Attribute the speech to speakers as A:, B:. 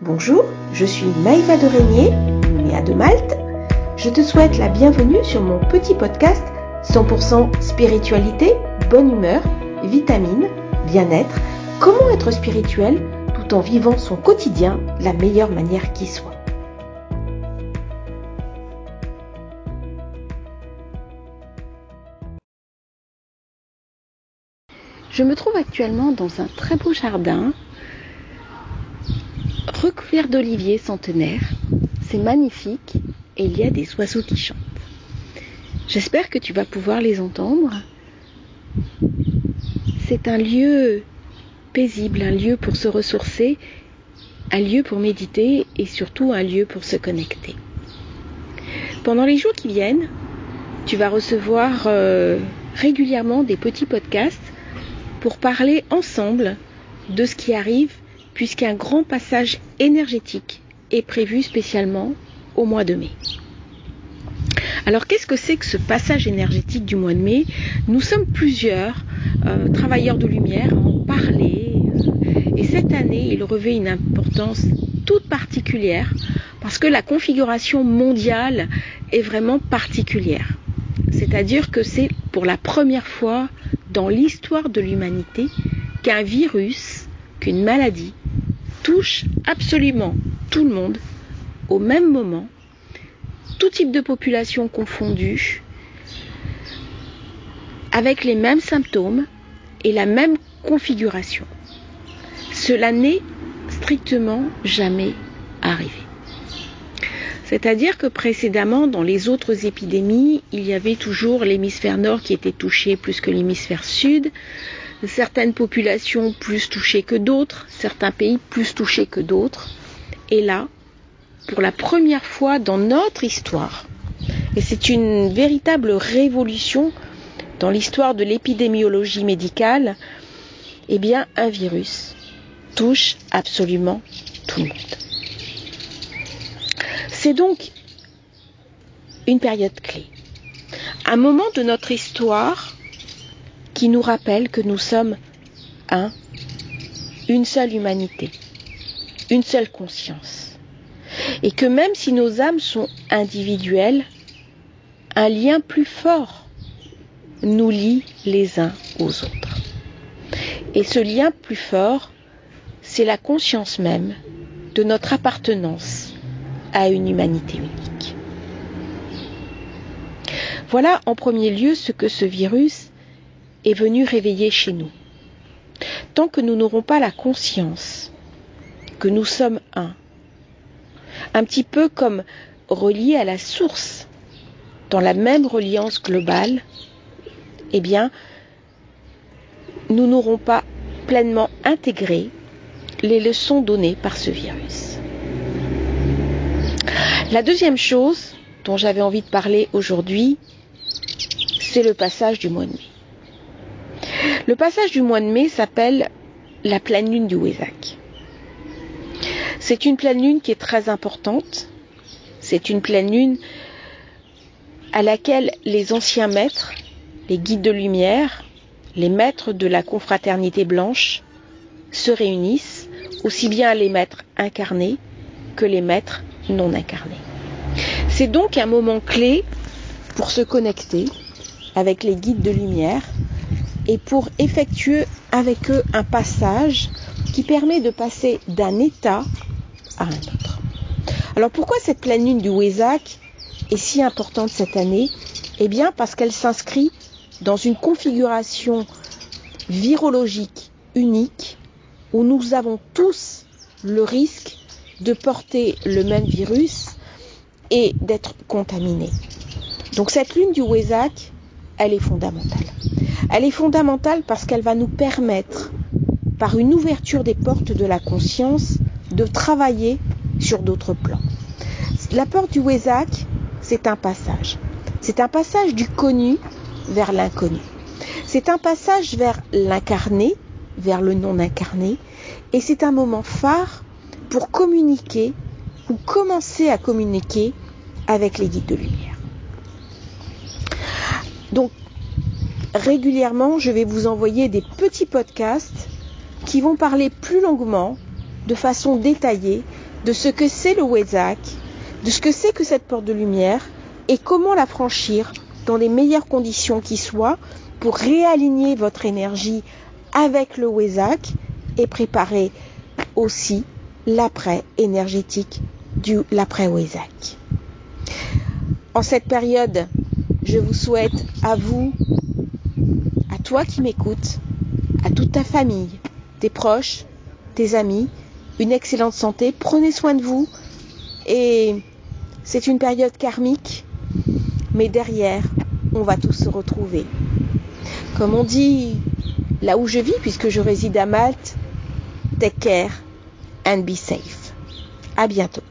A: Bonjour, je suis Maïva de Régnier, Nouméa de Malte. Je te souhaite la bienvenue sur mon petit podcast 100% spiritualité, bonne humeur, vitamine, bien-être, comment être spirituel tout en vivant son quotidien de la meilleure manière qui soit? Je me trouve actuellement dans un très beau jardin recouvert d'oliviers centenaires. C'est magnifique et il y a des oiseaux qui chantent. J'espère que tu vas pouvoir les entendre. C'est un lieu paisible, un lieu pour se ressourcer, un lieu pour méditer et surtout un lieu pour se connecter. Pendant les jours qui viennent, tu vas recevoir euh, régulièrement des petits podcasts pour parler ensemble de ce qui arrive puisqu'un grand passage énergétique est prévu spécialement au mois de mai. Alors qu'est-ce que c'est que ce passage énergétique du mois de mai? Nous sommes plusieurs euh, travailleurs de lumière à en parler et cette année il revêt une importance toute particulière parce que la configuration mondiale est vraiment particulière. C'est-à-dire que c'est pour la première fois dans l'histoire de l'humanité qu'un virus, qu'une maladie touche absolument tout le monde au même moment, tout type de population confondue, avec les mêmes symptômes et la même configuration. Cela n'est strictement jamais arrivé. C'est-à-dire que précédemment, dans les autres épidémies, il y avait toujours l'hémisphère nord qui était touché plus que l'hémisphère sud, certaines populations plus touchées que d'autres, certains pays plus touchés que d'autres. Et là, pour la première fois dans notre histoire, et c'est une véritable révolution dans l'histoire de l'épidémiologie médicale, eh bien, un virus touche absolument tout le monde. C'est donc une période clé, un moment de notre histoire qui nous rappelle que nous sommes un, une seule humanité, une seule conscience. Et que même si nos âmes sont individuelles, un lien plus fort nous lie les uns aux autres. Et ce lien plus fort, c'est la conscience même de notre appartenance à une humanité unique. Voilà en premier lieu ce que ce virus est venu réveiller chez nous. Tant que nous n'aurons pas la conscience que nous sommes un, un petit peu comme reliés à la source, dans la même reliance globale, eh bien, nous n'aurons pas pleinement intégré les leçons données par ce virus. La deuxième chose dont j'avais envie de parler aujourd'hui, c'est le passage du mois de mai. Le passage du mois de mai s'appelle la pleine lune du Wésac. C'est une pleine lune qui est très importante. C'est une pleine lune à laquelle les anciens maîtres, les guides de lumière, les maîtres de la confraternité blanche se réunissent, aussi bien les maîtres incarnés que les maîtres non incarnés. C'est donc un moment clé pour se connecter avec les guides de lumière et pour effectuer avec eux un passage qui permet de passer d'un état à un autre. Alors pourquoi cette pleine lune du Wésac est si importante cette année? Eh bien parce qu'elle s'inscrit dans une configuration virologique unique où nous avons tous le risque de porter le même virus et d'être contaminés. Donc cette lune du Wésac, elle est fondamentale. Elle est fondamentale parce qu'elle va nous permettre, par une ouverture des portes de la conscience, de travailler sur d'autres plans. La porte du Wésac, c'est un passage. C'est un passage du connu vers l'inconnu. C'est un passage vers l'incarné, vers le non incarné, et c'est un moment phare pour communiquer ou commencer à communiquer avec les guides de lumière. Donc, régulièrement, je vais vous envoyer des petits podcasts qui vont parler plus longuement de façon détaillée de ce que c'est le Wesak, de ce que c'est que cette porte de lumière et comment la franchir dans les meilleures conditions qui soient pour réaligner votre énergie avec le Wesak et préparer aussi l'après énergétique du l'après Wesak. En cette période, je vous souhaite à vous, toi qui m'écoutes, à toute ta famille, tes proches, tes amis, une excellente santé. Prenez soin de vous et c'est une période karmique, mais derrière, on va tous se retrouver. Comme on dit là où je vis, puisque je réside à Malte, take care and be safe. À bientôt.